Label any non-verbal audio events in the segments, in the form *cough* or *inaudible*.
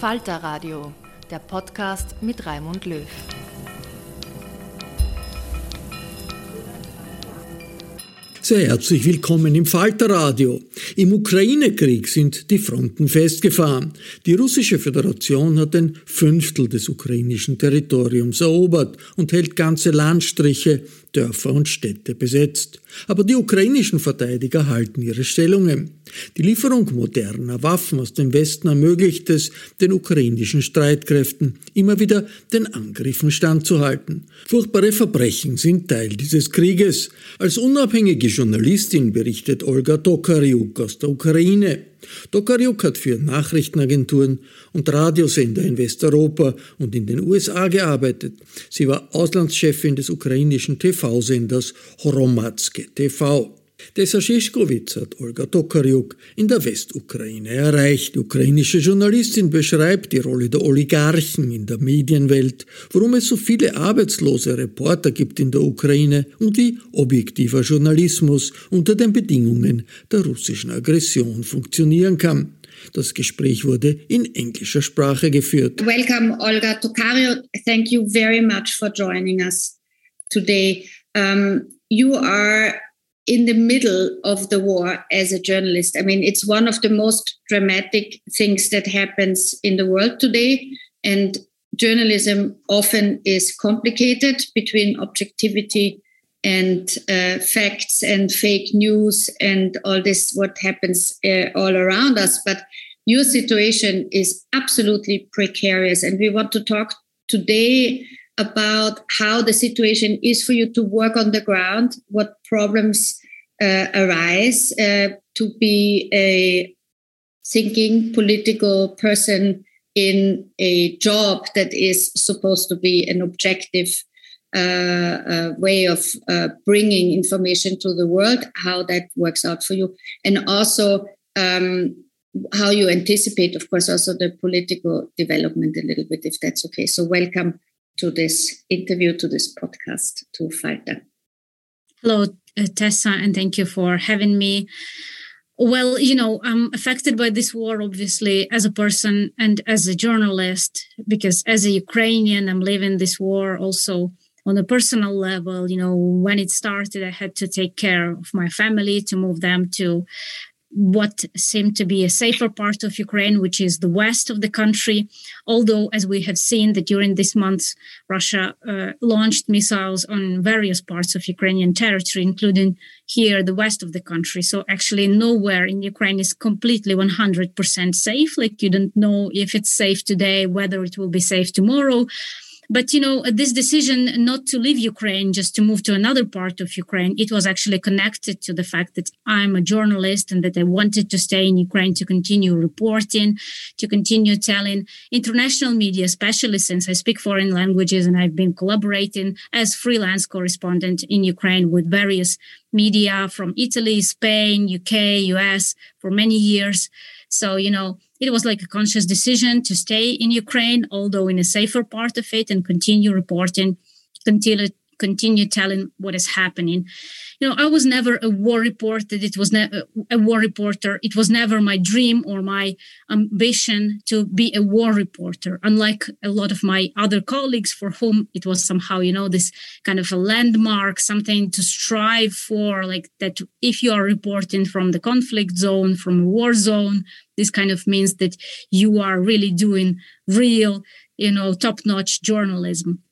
Falter Radio, der Podcast mit Raimund Löw. Sehr herzlich willkommen im Falterradio. Im Ukraine-Krieg sind die Fronten festgefahren. Die russische Föderation hat ein Fünftel des ukrainischen Territoriums erobert und hält ganze Landstriche, Dörfer und Städte besetzt. Aber die ukrainischen Verteidiger halten ihre Stellungen. Die Lieferung moderner Waffen aus dem Westen ermöglicht es den ukrainischen Streitkräften, immer wieder den Angriffen standzuhalten. Furchtbare Verbrechen sind Teil dieses Krieges. Als unabhängige Journalistin berichtet Olga Tokariuk aus der Ukraine. Tokariuk hat für Nachrichtenagenturen und Radiosender in Westeuropa und in den USA gearbeitet. Sie war Auslandschefin des ukrainischen TV-Senders Horomatske TV. Desa Schischkowitz hat Olga Tokarjuk in der Westukraine erreicht. Die ukrainische Journalistin beschreibt die Rolle der Oligarchen in der Medienwelt, warum es so viele arbeitslose Reporter gibt in der Ukraine und wie objektiver Journalismus unter den Bedingungen der russischen Aggression funktionieren kann. Das Gespräch wurde in englischer Sprache geführt. Welcome, Olga Tokario. Thank you very much for joining us today. Um, you are in the middle of the war as a journalist. I mean, it's one of the most dramatic things that happens in the world today. And journalism often is complicated between objectivity and uh, facts and fake news and all this, what happens uh, all around us. But your situation is absolutely precarious. And we want to talk today about how the situation is for you to work on the ground, what problems uh, arise, uh, to be a thinking political person in a job that is supposed to be an objective uh, uh, way of uh, bringing information to the world, how that works out for you, and also um, how you anticipate, of course, also the political development a little bit, if that's okay. So, welcome to this interview, to this podcast, to Falter. Hello, uh, Tessa, and thank you for having me. Well, you know, I'm affected by this war, obviously, as a person and as a journalist, because as a Ukrainian, I'm living this war also on a personal level. You know, when it started, I had to take care of my family, to move them to what seemed to be a safer part of Ukraine, which is the west of the country. Although, as we have seen, that during this month, Russia uh, launched missiles on various parts of Ukrainian territory, including here, the west of the country. So, actually, nowhere in Ukraine is completely 100% safe. Like, you don't know if it's safe today, whether it will be safe tomorrow. But you know, uh, this decision not to leave Ukraine, just to move to another part of Ukraine, it was actually connected to the fact that I'm a journalist and that I wanted to stay in Ukraine to continue reporting, to continue telling international media, especially since I speak foreign languages and I've been collaborating as freelance correspondent in Ukraine with various media from Italy, Spain, UK, US for many years. So, you know, it was like a conscious decision to stay in Ukraine, although in a safer part of it, and continue reporting, continue continue telling what is happening. You know i was never a war reporter. It was never uh, a war reporter. It was never my dream or my ambition to be a war reporter unlike a lot of my other colleagues for whom it was somehow you know this kind of a landmark something to strive for like that if you are reporting from the conflict zone from a war zone this kind of means that you are really doing real you know top notch journalism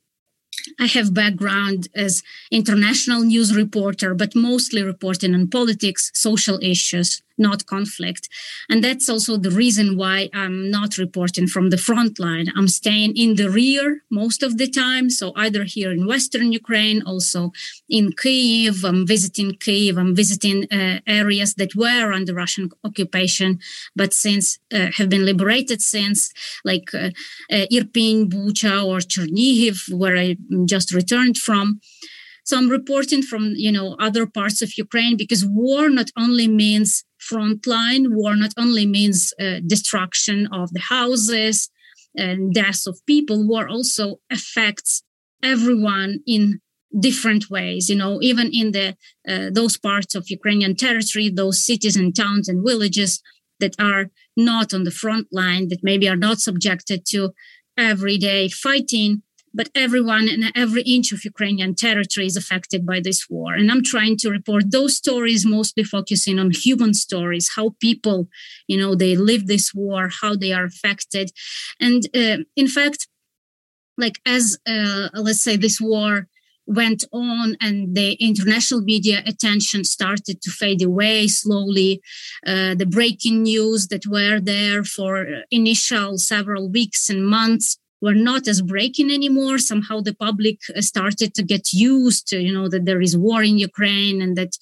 I have background as international news reporter, but mostly reporting on politics, social issues, not conflict. And that's also the reason why I'm not reporting from the front line. I'm staying in the rear most of the time. So either here in Western Ukraine, also in Kyiv, I'm visiting Kyiv, I'm visiting uh, areas that were under Russian occupation, but since uh, have been liberated since, like uh, uh Irpin, Bucha, or Chernihiv, where I just returned from. So I'm reporting from, you know, other parts of Ukraine because war not only means frontline, war not only means uh, destruction of the houses and deaths of people, war also affects everyone in different ways you know even in the uh, those parts of ukrainian territory those cities and towns and villages that are not on the front line that maybe are not subjected to everyday fighting but everyone and every inch of Ukrainian territory is affected by this war. And I'm trying to report those stories, mostly focusing on human stories, how people, you know, they live this war, how they are affected. And uh, in fact, like as uh, let's say this war went on and the international media attention started to fade away slowly uh, the breaking news that were there for initial several weeks and months were not as breaking anymore. Somehow the public uh, started to get used to, you know, that there is war in Ukraine and that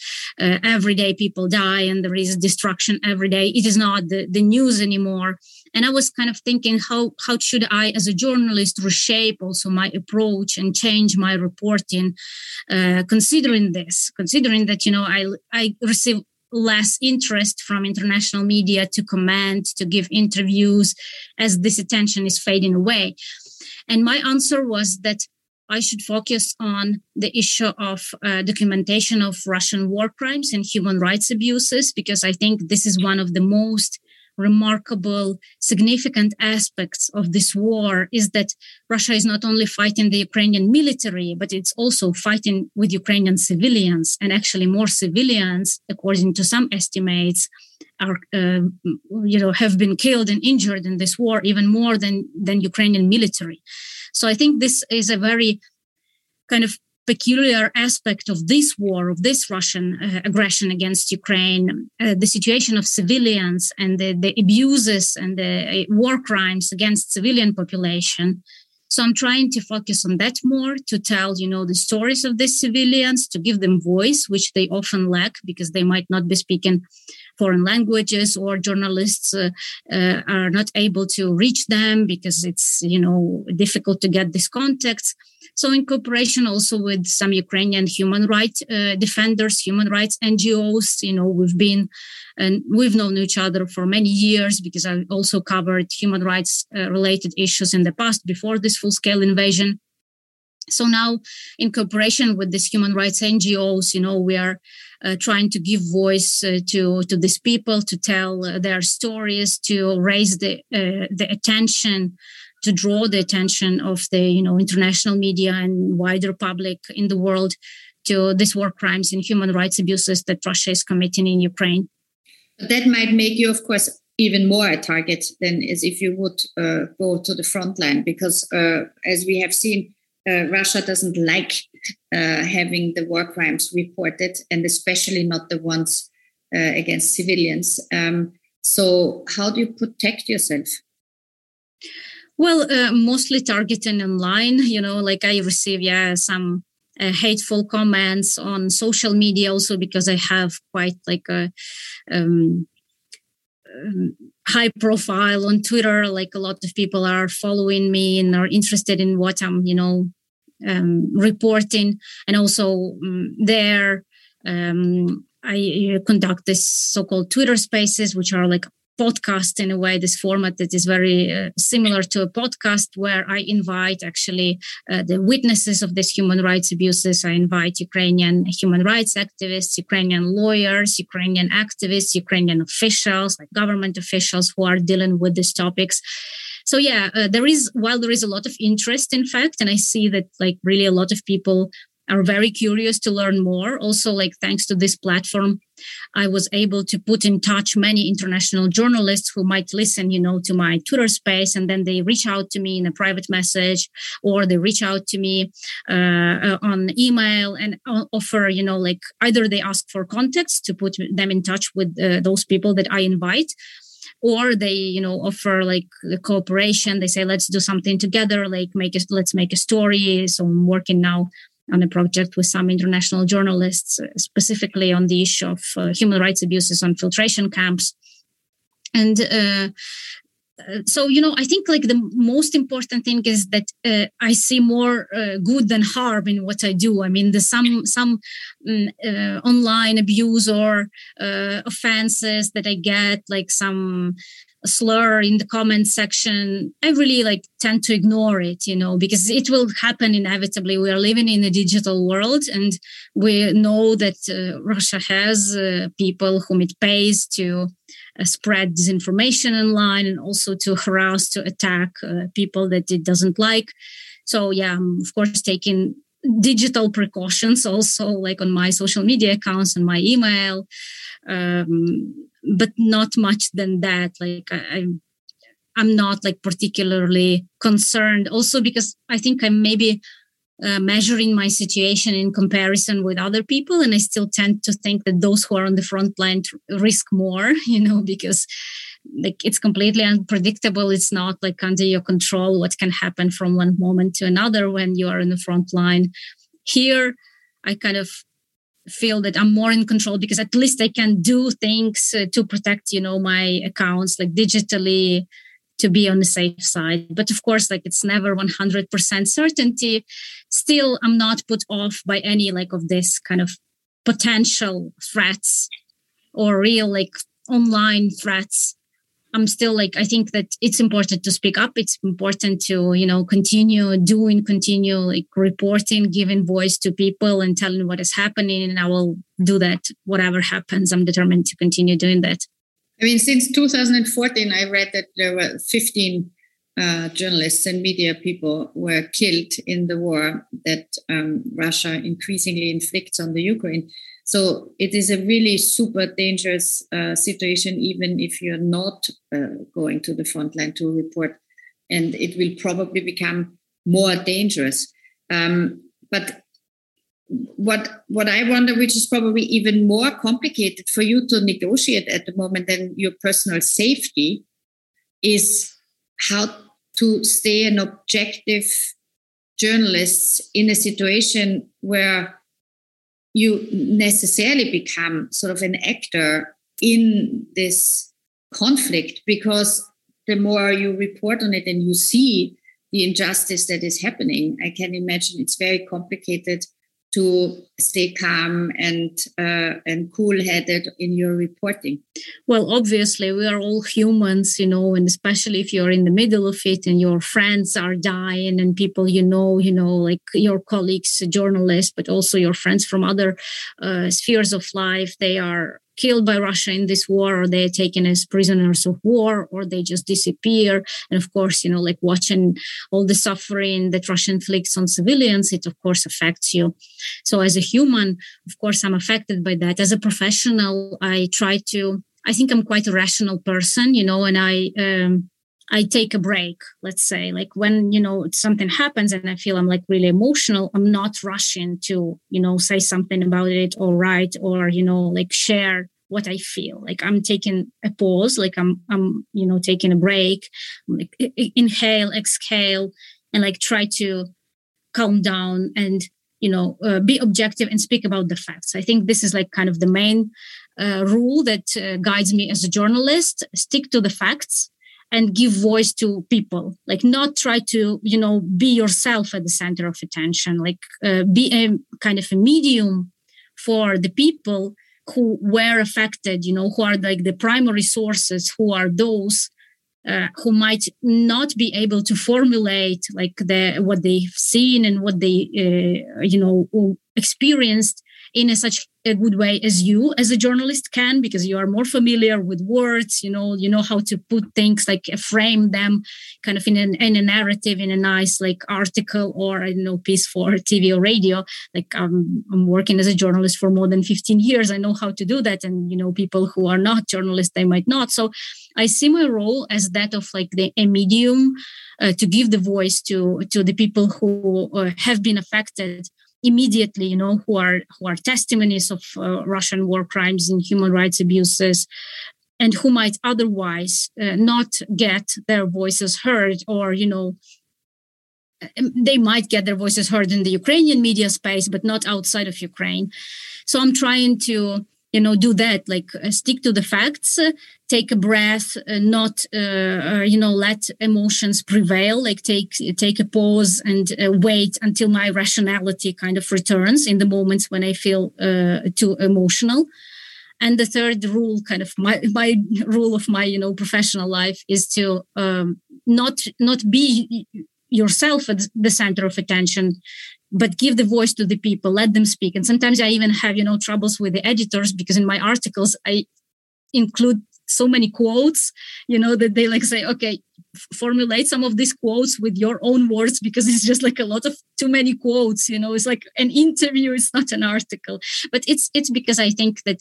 uh, every day people die and there is destruction every day. It is not the, the news anymore. And I was kind of thinking, how, how should I, as a journalist, reshape also my approach and change my reporting, uh, considering this, considering that, you know, I, I receive less interest from international media to comment, to give interviews, as this attention is fading away. And my answer was that I should focus on the issue of uh, documentation of Russian war crimes and human rights abuses, because I think this is one of the most remarkable, significant aspects of this war is that Russia is not only fighting the Ukrainian military, but it's also fighting with Ukrainian civilians. And actually, more civilians, according to some estimates, are uh, you know have been killed and injured in this war even more than than Ukrainian military. So I think this is a very kind of peculiar aspect of this war, of this Russian uh, aggression against Ukraine, uh, the situation of civilians and the, the abuses and the uh, war crimes against civilian population. So I'm trying to focus on that more to tell, you know, the stories of these civilians, to give them voice, which they often lack because they might not be speaking foreign languages or journalists uh, uh, are not able to reach them because it's, you know, difficult to get these contacts. So, in cooperation also with some Ukrainian human rights uh, defenders, human rights NGOs, you know, we've been and we've known each other for many years because I also covered human rights uh, related issues in the past before this full scale invasion. So now, in cooperation with these human rights NGOs, you know, we are uh, trying to give voice uh, to to these people, to tell uh, their stories, to raise the uh, the attention to draw the attention of the you know international media and wider public in the world to these war crimes and human rights abuses that Russia is committing in Ukraine. That might make you, of course, even more a target than as if you would uh, go to the front line, because uh, as we have seen, uh, Russia doesn't like uh, having the war crimes reported, and especially not the ones uh, against civilians. Um, so, how do you protect yourself? Well, uh, mostly targeting online. You know, like I receive yeah some uh, hateful comments on social media also because I have quite like a um, um, high profile on Twitter. Like a lot of people are following me and are interested in what I'm, you know, um, reporting. And also um, there, um, I conduct this so-called Twitter Spaces, which are like podcast in a way this format that is very uh, similar to a podcast where i invite actually uh, the witnesses of these human rights abuses i invite ukrainian human rights activists ukrainian lawyers ukrainian activists ukrainian officials like government officials who are dealing with these topics so yeah uh, there is while there is a lot of interest in fact and i see that like really a lot of people are very curious to learn more. Also, like thanks to this platform, I was able to put in touch many international journalists who might listen, you know, to my Twitter space, and then they reach out to me in a private message, or they reach out to me uh, uh, on email and offer, you know, like either they ask for contacts to put them in touch with uh, those people that I invite, or they you know offer like cooperation. They say let's do something together like make it let's make a story. So i'm working now on a project with some international journalists, uh, specifically on the issue of uh, human rights abuses on filtration camps. And uh, uh, so you know i think like the most important thing is that uh, i see more uh, good than harm in what i do i mean the some some um, online abuse or offenses that i get like some slur in the comment section. I really like tend to ignore it you know because it will happen inevitably. We are living in a digital world and we know that uh, russia has uh, people whom it pays to uh, spread disinformation online and also to harass to attack uh, people that it doesn't like. So yeah i'm of course taking digital precautions also like on my social media accounts and my email. Um, but not much than that. Like I, am i'm not like particularly concerned. Also because i think i'm maybe uh, measuring my situation in comparison with other people and i still tend to think that those who are on the front line risk more *laughs* you know because like it's completely unpredictable. It's not like under your control what can happen from one moment to another when you are in the front line. Here i kind of feel that I'm more in control because at least I can do things uh, to protect, you know, my accounts like digitally to be on the safe side. But of course, like it's never 100% certainty. Still, I'm not put off by any like of this kind of potential threats or real like online threats I'm still like I think that it's important to speak up. It's important to you know continue doing, continue like reporting, giving voice to people, and telling what is happening. And I will do that whatever happens. I'm determined to continue doing that. I mean, since 2014, I read that there were 15 uh, journalists and media people were killed in the war that um, Russia increasingly inflicts on the Ukraine. So it is a really super dangerous uh, situation, even if you're not uh, going to the front line to report. And it will probably become more dangerous. Um, but what what I wonder, which is probably even more complicated for you to negotiate at the moment than your personal safety, is how to stay an objective journalist in a situation where you necessarily become sort of an actor in this conflict because the more you report on it and you see the injustice that is happening, I can imagine it's very complicated to stay calm and uh, and cool headed in your reporting? Well obviously we are all humans you know and especially if you're in the middle of it and your friends are dying and people you know you know like your colleagues journalists but also your friends from other uh, spheres of life they are killed by Russia in this war, or they're taken as prisoners of war, or they just disappear. And of course, you know, like watching all the suffering that Russia inflicts on civilians, it of course affects you. So as a human, of course, I'm affected by that. As a professional, I try to I think I'm quite a rational person, you know, and I um, I take a break, let's say, like when, you know, something happens and I feel I'm like really emotional, I'm not rushing to, you know, say something about it or write or, you know, like share what I feel. Like I'm taking a pause, like I'm, I'm, you know, taking a break, like inhale, exhale, and like try to calm down and, you know, uh, be objective and speak about the facts. I think this is like kind of the main uh, rule that uh, guides me as a journalist. Stick to the facts and give voice to people. Like not try to you know be yourself at the center of attention. Like uh, be a kind of a medium for the people who were affected you know who are like the primary sources who are those uh, who might not be able to formulate like the what they've seen and what they uh, you know experienced in a such a good way as you as a journalist can because you are more familiar with words you know you know how to put things like uh, frame them kind of in, an, in a narrative in a nice like article or i don't know piece for *laughs* tv or radio. Like um, i'm working as a journalist for more than 15 years. I know how to do that and you know people who are not journalists they might not. So i see my role as that of like the a medium uh, to give the voice to to the people who uh, have been affected immediately you know who are who are testimonies of uh, russian war crimes and human rights abuses and who might otherwise uh, not get their voices heard or you know um, they might get their voices heard in the ukrainian media space but not outside of ukraine. So i'm trying to you know do that like uh, stick to the facts uh, take a breath uh, not uh, uh, you know let emotions prevail like take take a pause and uh, wait until my rationality kind of returns in the moments when i feel too emotional. And the third rule kind of my my *laughs* rule of my you know professional life is to um, not not be yourself at the center of attention but give the voice to the people let them speak. And sometimes i even have you know troubles with the editors because in my articles i include so many quotes you know that they like say okay formulate some of these quotes with your own words because it's just like a lot of too many quotes you know it's like an interview it's not an article. But it's it's because i think that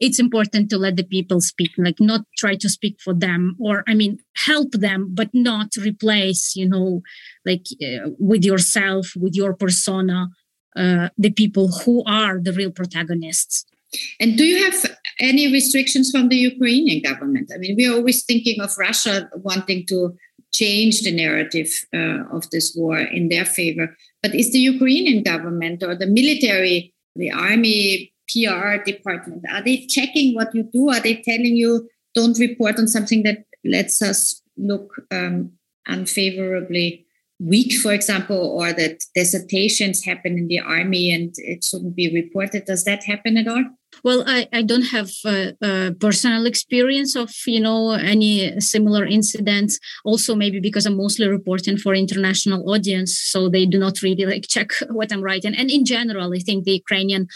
it's important to let the people speak like not try to speak for them or i mean help them but not replace you know like uh, with yourself with your persona uh, the people who are the real protagonists. And do you have any restrictions from the ukrainian government? I mean we're always thinking of russia wanting to change the narrative uh, of this war in their favor. But is the ukrainian government or the military the army PR department? Are they checking what you do? Are they telling you don't report on something that lets us look um, unfavorably weak, for example, or that desertations happen in the army and it shouldn't be reported? Does that happen at all? Well, I, I don't have a, a personal experience of you know any similar incidents. Also, maybe because I'm mostly reporting for international audience, so they do not really like check *laughs* what I'm writing. And in general, I think the Ukrainian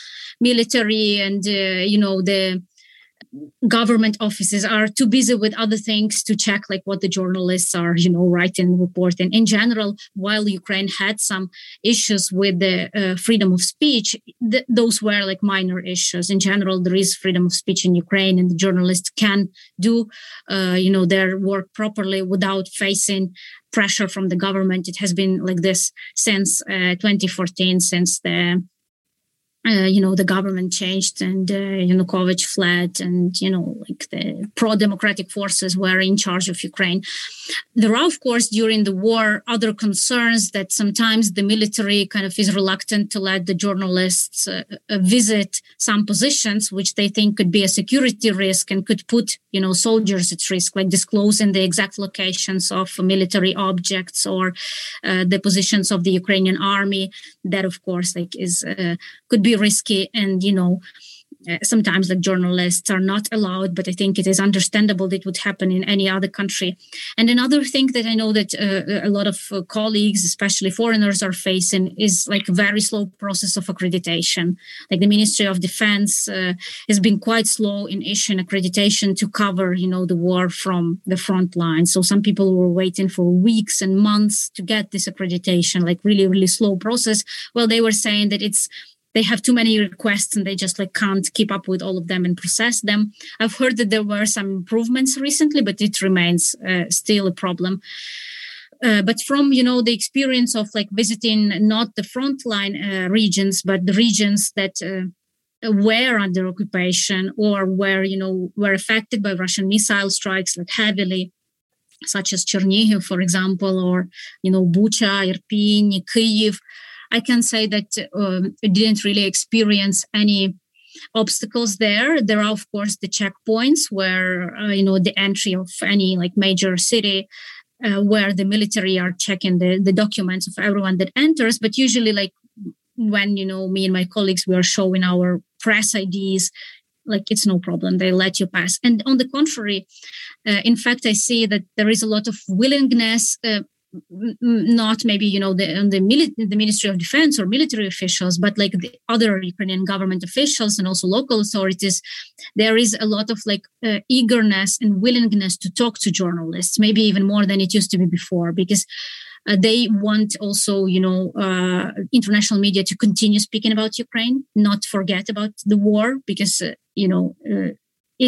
military and uh, you know the government offices are too busy with other things to check like what the journalists are you know writing and reporting. In general while ukraine had some issues with the uh, freedom of speech th- those were like minor issues. In general there is freedom of speech in ukraine and the journalists can do uh, you know their work properly without facing pressure from the government. It has been like this since uh, 2014 since the uh, you know the government changed and uh, Yanukovych fled, and you know like the pro-democratic forces were in charge of Ukraine. There are, of course, during the war, other concerns that sometimes the military kind of is reluctant to let the journalists uh, uh visit some positions which they think could be a security risk and could put you know soldiers at risk, like disclosing the exact locations of military objects or uh, the positions of the Ukrainian army. That, of course, like is uh, could be risky and you know uh, sometimes like journalists are not allowed but i think it is understandable that would happen in any other country. And another thing that i know that uh, a lot of uh, colleagues especially foreigners are facing is like very slow process of accreditation. Like the ministry of defense uh, has been quite slow in issuing accreditation to cover you know the war from the front line. So some people were waiting for weeks and months to get this accreditation like really really slow process. Well they were saying that it's they have too many requests and they just like can't keep up with all of them and process them. I've heard that there were some improvements recently, but it remains uh, still a problem. Uh, but from you know the experience of like visiting not the frontline uh, regions but the regions that uh, were under occupation or were you know were affected by russian missile strikes like heavily such as chernihiv for example or you know bucha irpin kyiv i can say that um, i didn't really experience any obstacles there. There are of course the checkpoints where uh, you know the entry of any like major city uh, where the military are checking the, the documents of everyone that enters. But usually like when you know me and my colleagues we are showing our press IDs like it's no problem. They let you pass. And on the contrary uh, in fact i see that there is a lot of willingness uh, not maybe you know the the, mili- the ministry of defense or military officials but like the other ukrainian government officials and also local authorities there is a lot of like uh, eagerness and willingness to talk to journalists maybe even more than it used to be before because uh, they want also you know uh, international media to continue speaking about ukraine not forget about the war because uh, you know uh,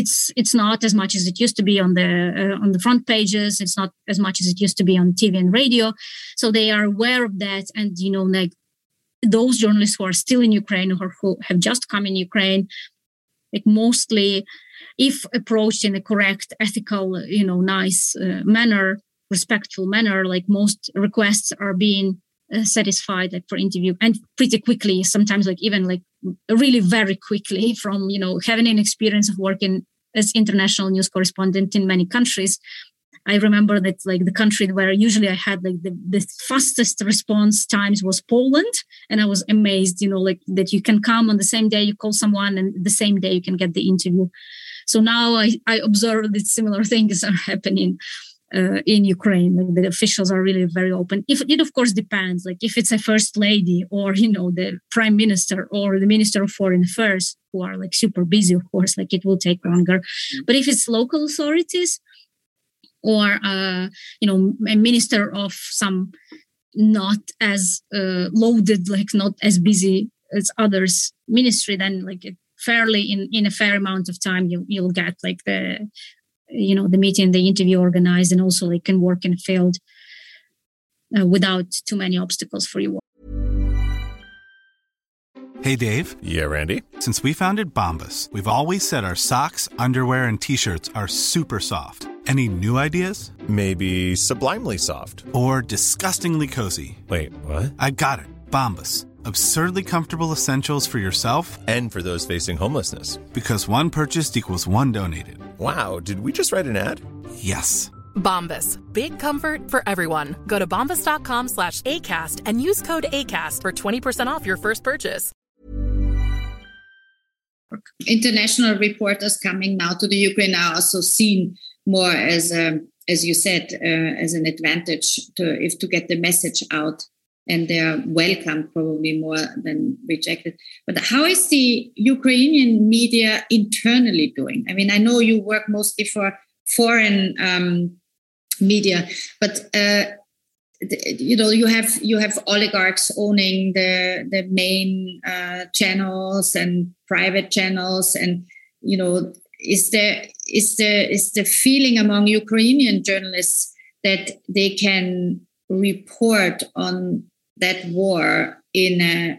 it's it's not as much as it used to be on the uh, on the front pages. It's not as much as it used to be on tv and radio. So they are aware of that. And you know like those journalists who are still in ukraine or who have just come in ukraine like mostly if approached in a correct ethical you know nice uh, manner respectful manner like most requests are being uh, satisfied like for interview and pretty quickly sometimes like even like really very quickly from you know having an experience of working as international news correspondent in many countries. I remember that like the country where usually i had like the, the fastest response times was poland and i was amazed you know like that you can come on the same day you call someone and the same day you can get the interview. So now i, I observe that similar *laughs* things are happening uh, in Ukraine. Like the officials are really very open. If it of course depends, like if it's a first lady or you know the prime minister or the minister of foreign affairs who are like super busy, of course, like it will take longer. But if it's local authorities or uh, you know a minister of some not as uh, loaded, like not as busy as others ministry, then like it fairly in in a fair amount of time you you'll get like the you know the meeting the interview organized and also like can work in a field uh, without too many obstacles for you. Hey dave. Yeah randy? Since we founded bombas we've always said our socks underwear and t-shirts are super soft. Any new ideas? Maybe sublimely soft. Or disgustingly cozy. Wait what? I got it. Bombas absurdly comfortable essentials for yourself and for those facing homelessness. Because one purchased equals one donated. Wow, did we just write an ad? Yes. Bombas. Big comfort for everyone. Go to bombas.com slash ACAST and use code ACAST for 20% off your first purchase. International reporters coming now to the Ukraine are also seen more as a, as you said, uh, as an advantage to if to get the message out and they are welcomed probably more than rejected. But how is the Ukrainian media internally doing? I mean, I know you work mostly for foreign um, media, but uh, you know you have you have oligarchs owning the the main uh, channels and private channels, and you know is there is there is the feeling among Ukrainian journalists that they can report on that war in a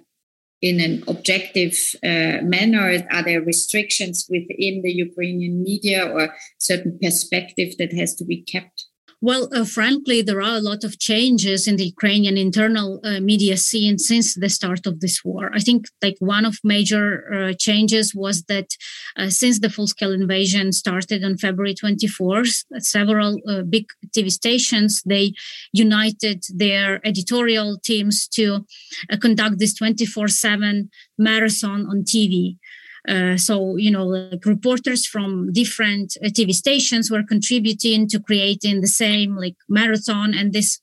in an objective uh, manner? Are there restrictions within the Ukrainian media or certain perspective that has to be kept? Well, uh, frankly, there are a lot of changes in the Ukrainian internal uh, media scene since the start of this war. I think like one of major uh, changes was that uh, since the full-scale invasion started on February 24th, several uh, big TV stations they united their editorial teams to uh, conduct this 24/7 marathon on TV. Uh, so you know like reporters from different uh, tv stations were contributing to creating the same like marathon. And this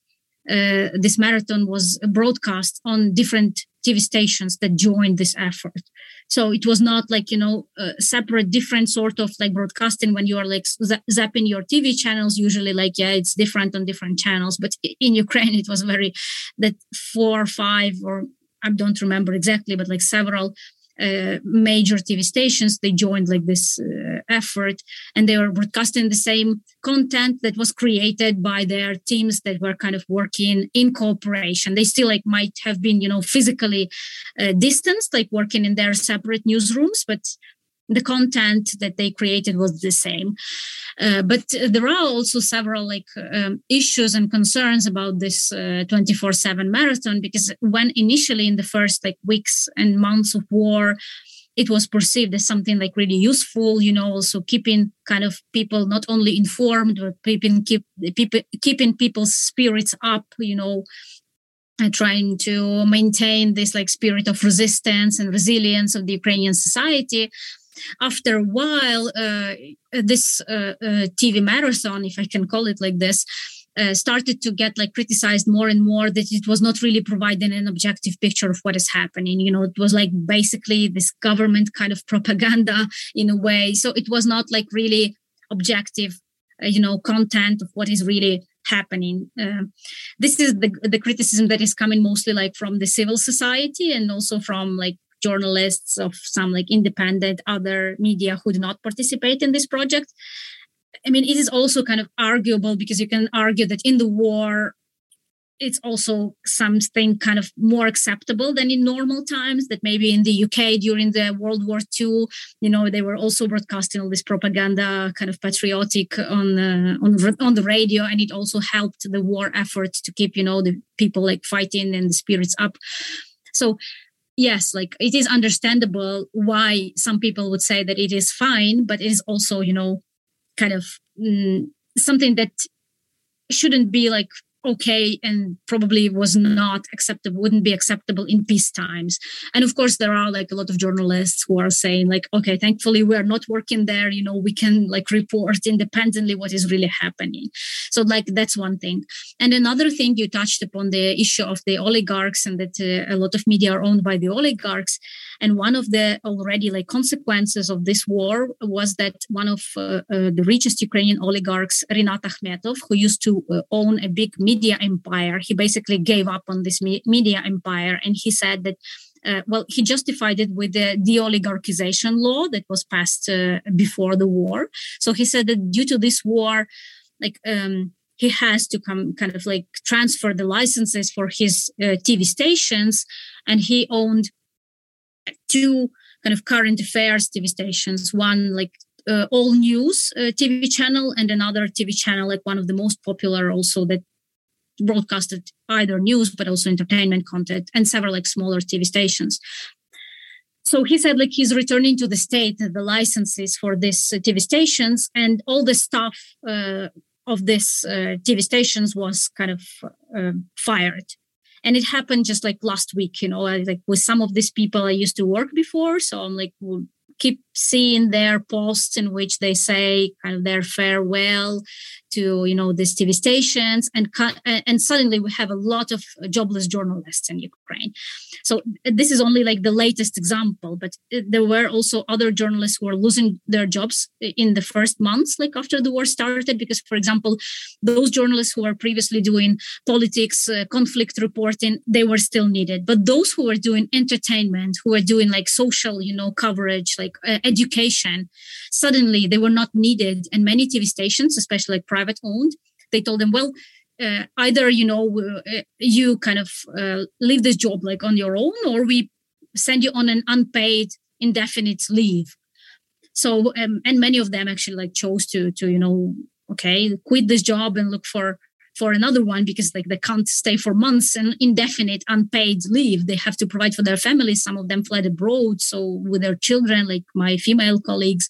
uh, this marathon was broadcast on different tv stations that joined this effort. So it was not like you know separate different sort of like broadcasting when you are like zapping your tv channels. Usually like yeah it's different on different channels. But in ukraine *laughs* it was very that four or five or I don't remember exactly, but like several uh, major TV stations. They joined like this uh, effort, and they were broadcasting the same content that was created by their teams that were kind of working in cooperation. They still like might have been, you know, physically uh, distanced, like working in their separate newsrooms, but the content that they created was the same. Uh, but there are also several like um, issues and concerns about this 24 uh, 7 marathon because when initially in the first like weeks and months of war it was perceived as something like really useful you know also keeping kind of people not only informed but keeping keep people keeping people's spirits up you know and trying to maintain this like spirit of resistance and resilience of the ukrainian society after a while, uh, this uh, uh TV marathon, if I can call it like this, uh, started to get like criticized more and more that it was not really providing an objective picture of what is happening. You know it was like basically this government kind of *laughs* propaganda in a way. So it was not like really objective uh, you know content of what is really happening. Uh, this is the, the criticism that is coming mostly like from the civil society and also from like journalists of some like independent other media who do not participate in this project. I mean it is also kind of arguable because you can argue that in the war it's also something kind of more acceptable than in normal times that maybe in the uk during the world war ii you know they were also broadcasting all this propaganda kind of patriotic on uh, on on the radio and it also helped the war effort to keep you know the people like fighting and the spirits up. So yes like it is understandable why some people would say that it is fine but it is also you know kind of mm, something that shouldn't be like okay and probably was not acceptable wouldn't be acceptable in peace times. And of course there are like a lot of journalists who are saying like okay thankfully we're not working there you know we can like report independently what is really happening. So like that's one thing. And another thing you touched upon the issue of the oligarchs and that uh, a lot of media are owned by the oligarchs. And one of the already like consequences of this war was that one of uh, uh, the richest ukrainian oligarchs rinat akhmetov who used to uh, own a big media media empire. He basically gave up on this me- media empire and he said that uh, well, he justified it with the de-oligarchization law that was passed uh, before the war. So he said that due to this war, like um, he has to come kind of like transfer the licenses for his uh, TV stations, and he owned two kind of current affairs TV stations. One like uh, all news uh, TV channel, and another TV channel like one of the most popular also that broadcasted either news but also entertainment content and several like smaller tv stations. So he said like he's returning to the state the licenses for these uh, tv stations and all the stuff uh, of this uh, tv stations was kind of uh, fired. And it happened just like last week you know like with some of these people i used to work before so i'm like well, keep seeing their posts in which they say kind of their farewell to you know these TV stations, and and suddenly we have a lot of jobless journalists in Ukraine. So this is only like the latest example, but there were also other journalists who are losing their jobs in the first months, like after the war started, because for example, those journalists who were previously doing politics, uh, conflict reporting, they were still needed, but those who were doing entertainment, who were doing like social, you know, coverage, like uh, education, suddenly they were not needed, and many TV stations, especially like private owned, they told them, well, uh, either you know uh, you kind of uh, leave this job like on your own or we send you on an unpaid indefinite leave. So um, and many of them actually like chose to to you know okay quit this job and look for for another one because like they can't stay for months and indefinite unpaid leave. They have to provide for their families. Some of them fled abroad so with their children like my female colleagues.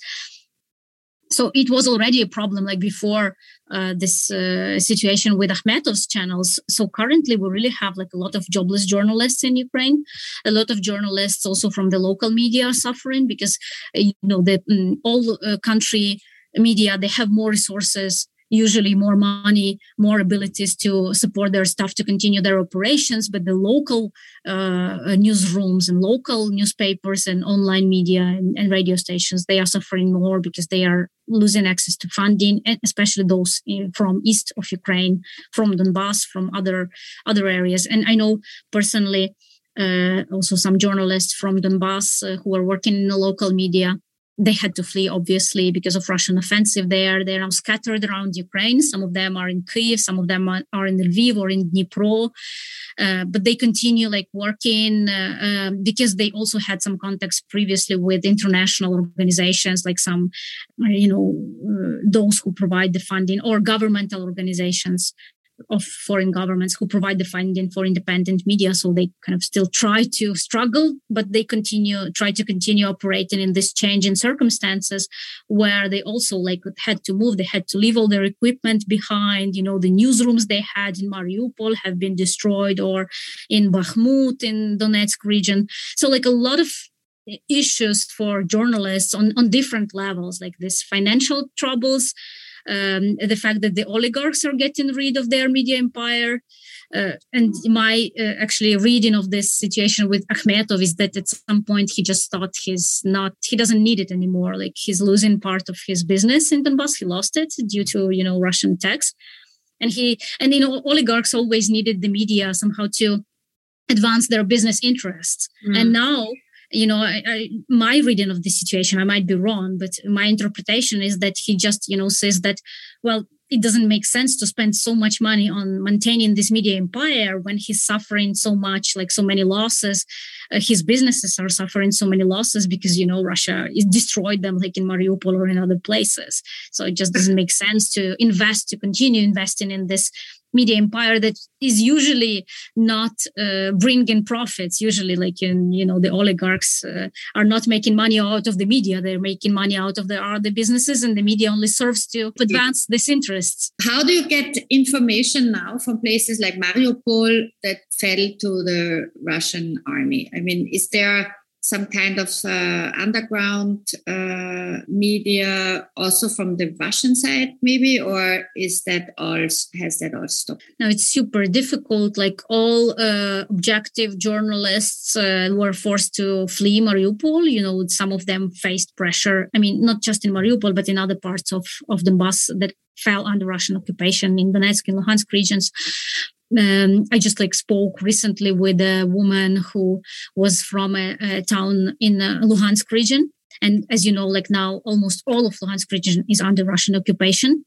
So it was already a problem like before uh, this uh, situation with Akhmetov's channels. So currently, we really have like a lot of jobless journalists in Ukraine, a lot of journalists also from the local media are suffering because you know the um, all uh, country media they have more resources usually more money, more abilities to support their staff to continue their operations. But the local uh, newsrooms and local newspapers and online media and, and, radio stations, they are suffering more because they are losing access to funding, and especially those in, from east of Ukraine, from Donbass, from other other areas. And I know personally uh, also some journalists from Donbass uh, who are working in the local media. They had to flee, obviously, because of Russian offensive there. They're now scattered around Ukraine. Some of them are in Kyiv, some of them are in Lviv or in Dnipro. Uh, but they continue like working uh, um, because they also had some contacts previously with international organizations like some you know uh, those who provide the funding or governmental organizations of foreign governments who provide the funding for independent media so they kind of still try to struggle but they continue try to continue operating in this change in circumstances where they also like had to move they had to leave all their equipment behind you know the newsrooms they had in mariupol have been destroyed or in bakhmut in donetsk region. So like a lot of issues for journalists on, on different levels like this financial troubles um, the fact that the oligarchs are getting rid of their media empire. Uh, and my uh, actually reading of this situation with Akhmetov is that at some point he just thought he's not, he doesn't need it anymore. Like he's losing part of his business in Donbass. He lost it due to, you know, Russian tax. And he, and, you know, oligarchs always needed the media somehow to advance their business interests. Mm. And now you know I, I, my reading of the situation i might be wrong but my interpretation is that he just you know says that well it doesn't make sense to spend so much money on maintaining this media empire when he's suffering so much like so many losses. Uh, his businesses are suffering so many losses because you know russia is destroyed them like in mariupol or in other places. So it just doesn't make sense to invest to continue investing in this media empire that is usually not uh, bringing profits. Usually like in you know the oligarchs uh, are not making money out of the media. They're making money out of the other businesses and the media only serves to advance this interests. How do you get information now from places like mariupol that fell to the russian army? I mean is there some kind of uh, underground uh, media also from the Russian side, maybe, or is that all has that all stopped? No, it's super difficult. Like all uh, objective journalists uh, were forced to flee Mariupol. You know, some of them faced pressure. I mean, not just in Mariupol, but in other parts of of Donbass that fell under Russian occupation in Donetsk and Luhansk regions um, I just like spoke recently with a woman who was from a, a town in the Luhansk region. And as you know, like now almost all of Luhansk region is under Russian occupation.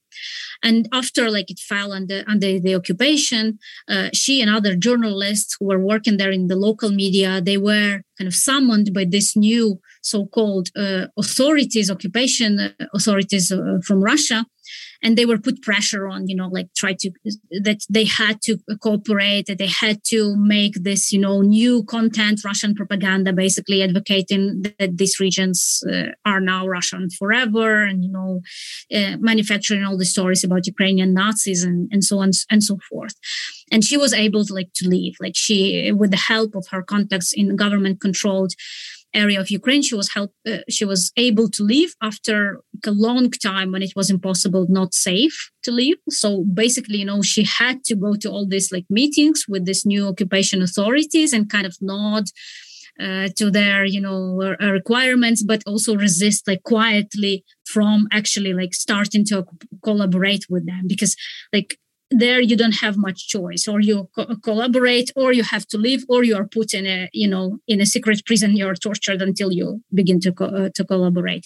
And after like it fell under under the occupation, uh, she and other journalists who were working there in the local media, they were kind of summoned by this new so-called uh, authorities, occupation uh, authorities uh, from Russia, and they were put pressure on you know like try to that they had to cooperate that they had to make this you know new content russian propaganda basically advocating that these regions uh, are now russian forever and you know uh, manufacturing all the stories about ukrainian nazis and, and so on and so forth. And she was able to like to leave. Like she with the help of her contacts in government controlled area of Ukraine. She was help. Uh, she was able to leave after a long time when it was impossible, not safe to leave. So basically, you know, she had to go to all these like meetings with these new occupation authorities and kind of nod uh, to their you know uh, requirements but also resist like quietly from actually like starting to collaborate with them because like there you don't have much choice. Or you co- collaborate or you have to leave or you are put in a you know in a secret prison you're tortured until you begin to co- uh, to collaborate.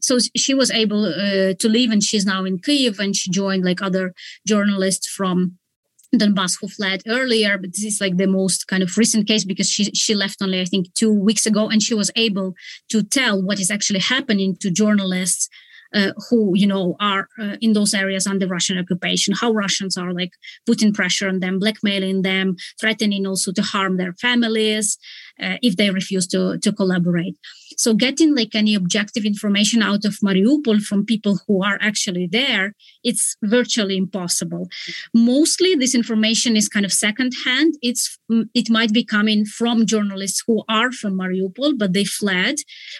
So she was able uh, to leave and she's now in kiev and she joined like other journalists from Donbass who fled earlier, but this is like the most kind of recent case because she she left only I think two weeks ago, and she was able to tell what is actually happening to journalists uh, who you know are uh, in those areas under Russian occupation. How Russians are like putting pressure on them, blackmailing them, threatening also to harm their families uh, if they refuse to to collaborate. So getting like any objective information out of Mariupol from people who are actually there, it's virtually impossible. Mostly this information is kind of secondhand. It's mm, it might be coming from journalists who are from Mariupol, but they fled,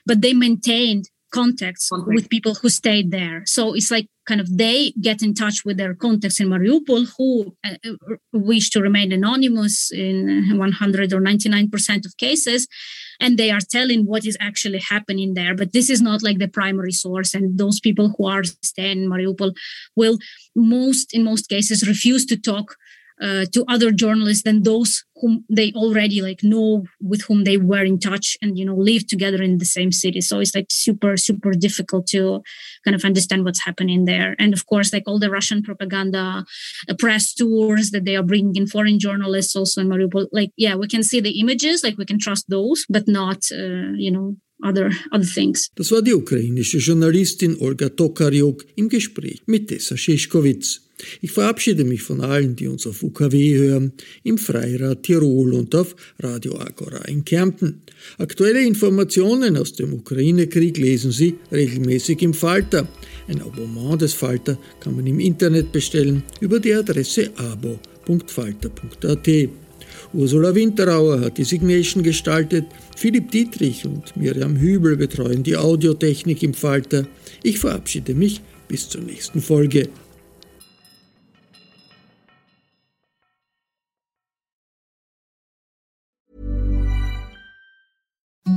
but they maintained contacts with people who stayed there. So it's like kind of they get in touch with their contacts in Mariupol who uh, wish to remain anonymous in 100 or 99% of cases. And they are telling what is actually happening there. But this is not like the primary source. And those people who are staying in Mariupol will most, in most cases, refuse to talk uh, to other journalists than those whom they already like know with whom they were in touch and you know live together in the same city so it's like super super difficult to kind of understand what's happening there and of course like all the russian propaganda uh, press tours that they are bringing in foreign journalists also in mariupol like yeah we can see the images like we can trust those but not uh, you know other, other things. Das war die ukrainische Journalistin Olga Tokariuk im Gespräch mit Tessa. Ich verabschiede mich von allen, die uns auf UKW hören, im Freirad Tirol und auf Radio Agora in Kärnten. Aktuelle Informationen aus dem Ukraine-Krieg lesen Sie regelmäßig im Falter. Ein Abonnement des Falter kann man im Internet bestellen über die Adresse abo.falter.at. Ursula Winterauer hat die Signation gestaltet, Philipp Dietrich und Miriam Hübel betreuen die Audiotechnik im Falter. Ich verabschiede mich bis zur nächsten Folge.